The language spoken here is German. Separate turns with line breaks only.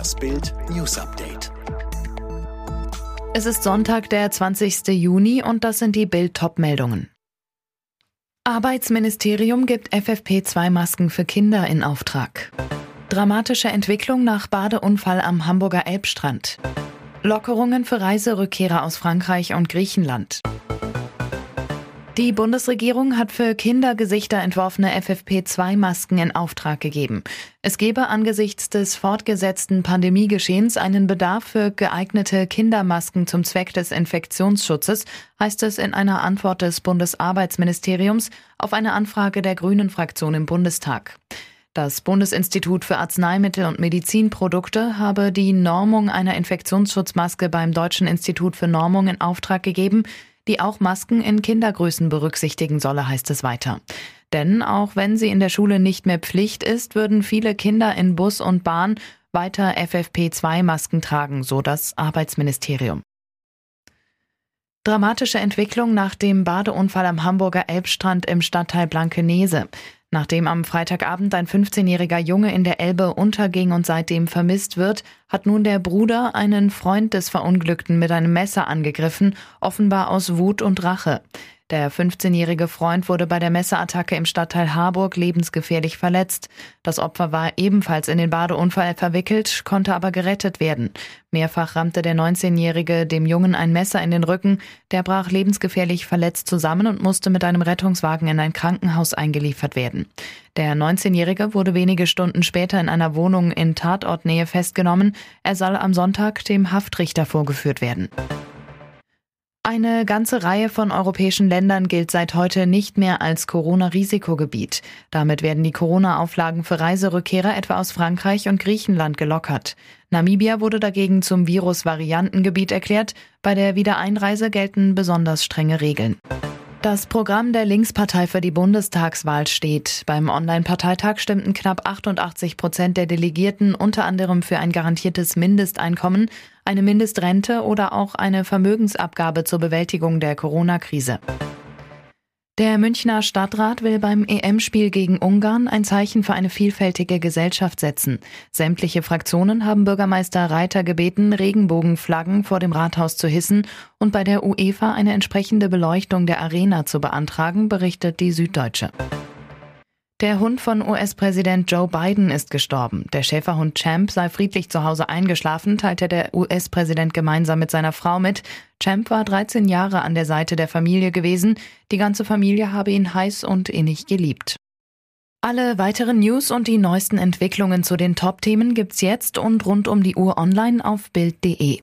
Das Bild News Update.
Es ist Sonntag, der 20. Juni und das sind die Bild Top-Meldungen. Arbeitsministerium gibt FFP2-Masken für Kinder in Auftrag. Dramatische Entwicklung nach Badeunfall am Hamburger Elbstrand. Lockerungen für Reiserückkehrer aus Frankreich und Griechenland. Die Bundesregierung hat für Kindergesichter entworfene FFP2-Masken in Auftrag gegeben. Es gebe angesichts des fortgesetzten Pandemiegeschehens einen Bedarf für geeignete Kindermasken zum Zweck des Infektionsschutzes, heißt es in einer Antwort des Bundesarbeitsministeriums auf eine Anfrage der Grünen Fraktion im Bundestag. Das Bundesinstitut für Arzneimittel und Medizinprodukte habe die Normung einer Infektionsschutzmaske beim Deutschen Institut für Normung in Auftrag gegeben die auch Masken in Kindergrößen berücksichtigen solle, heißt es weiter. Denn auch wenn sie in der Schule nicht mehr Pflicht ist, würden viele Kinder in Bus und Bahn weiter FFP2-Masken tragen, so das Arbeitsministerium. Dramatische Entwicklung nach dem Badeunfall am Hamburger Elbstrand im Stadtteil Blankenese. Nachdem am Freitagabend ein 15-jähriger Junge in der Elbe unterging und seitdem vermisst wird, hat nun der Bruder einen Freund des Verunglückten mit einem Messer angegriffen, offenbar aus Wut und Rache. Der 15-jährige Freund wurde bei der Messerattacke im Stadtteil Harburg lebensgefährlich verletzt. Das Opfer war ebenfalls in den Badeunfall verwickelt, konnte aber gerettet werden. Mehrfach rammte der 19-jährige dem Jungen ein Messer in den Rücken. Der brach lebensgefährlich verletzt zusammen und musste mit einem Rettungswagen in ein Krankenhaus eingeliefert werden. Der 19-jährige wurde wenige Stunden später in einer Wohnung in Tatortnähe festgenommen. Er soll am Sonntag dem Haftrichter vorgeführt werden. Eine ganze Reihe von europäischen Ländern gilt seit heute nicht mehr als Corona-Risikogebiet. Damit werden die Corona-Auflagen für Reiserückkehrer etwa aus Frankreich und Griechenland gelockert. Namibia wurde dagegen zum Virus-Variantengebiet erklärt. Bei der Wiedereinreise gelten besonders strenge Regeln. Das Programm der Linkspartei für die Bundestagswahl steht. Beim Online-Parteitag stimmten knapp 88 Prozent der Delegierten unter anderem für ein garantiertes Mindesteinkommen, eine Mindestrente oder auch eine Vermögensabgabe zur Bewältigung der Corona-Krise. Der Münchner Stadtrat will beim EM-Spiel gegen Ungarn ein Zeichen für eine vielfältige Gesellschaft setzen. Sämtliche Fraktionen haben Bürgermeister Reiter gebeten, Regenbogenflaggen vor dem Rathaus zu hissen und bei der UEFA eine entsprechende Beleuchtung der Arena zu beantragen, berichtet die Süddeutsche. Der Hund von US-Präsident Joe Biden ist gestorben. Der Schäferhund Champ sei friedlich zu Hause eingeschlafen, teilte der US-Präsident gemeinsam mit seiner Frau mit. Champ war 13 Jahre an der Seite der Familie gewesen. Die ganze Familie habe ihn heiß und innig geliebt. Alle weiteren News und die neuesten Entwicklungen zu den Top-Themen gibt's jetzt und rund um die Uhr online auf Bild.de.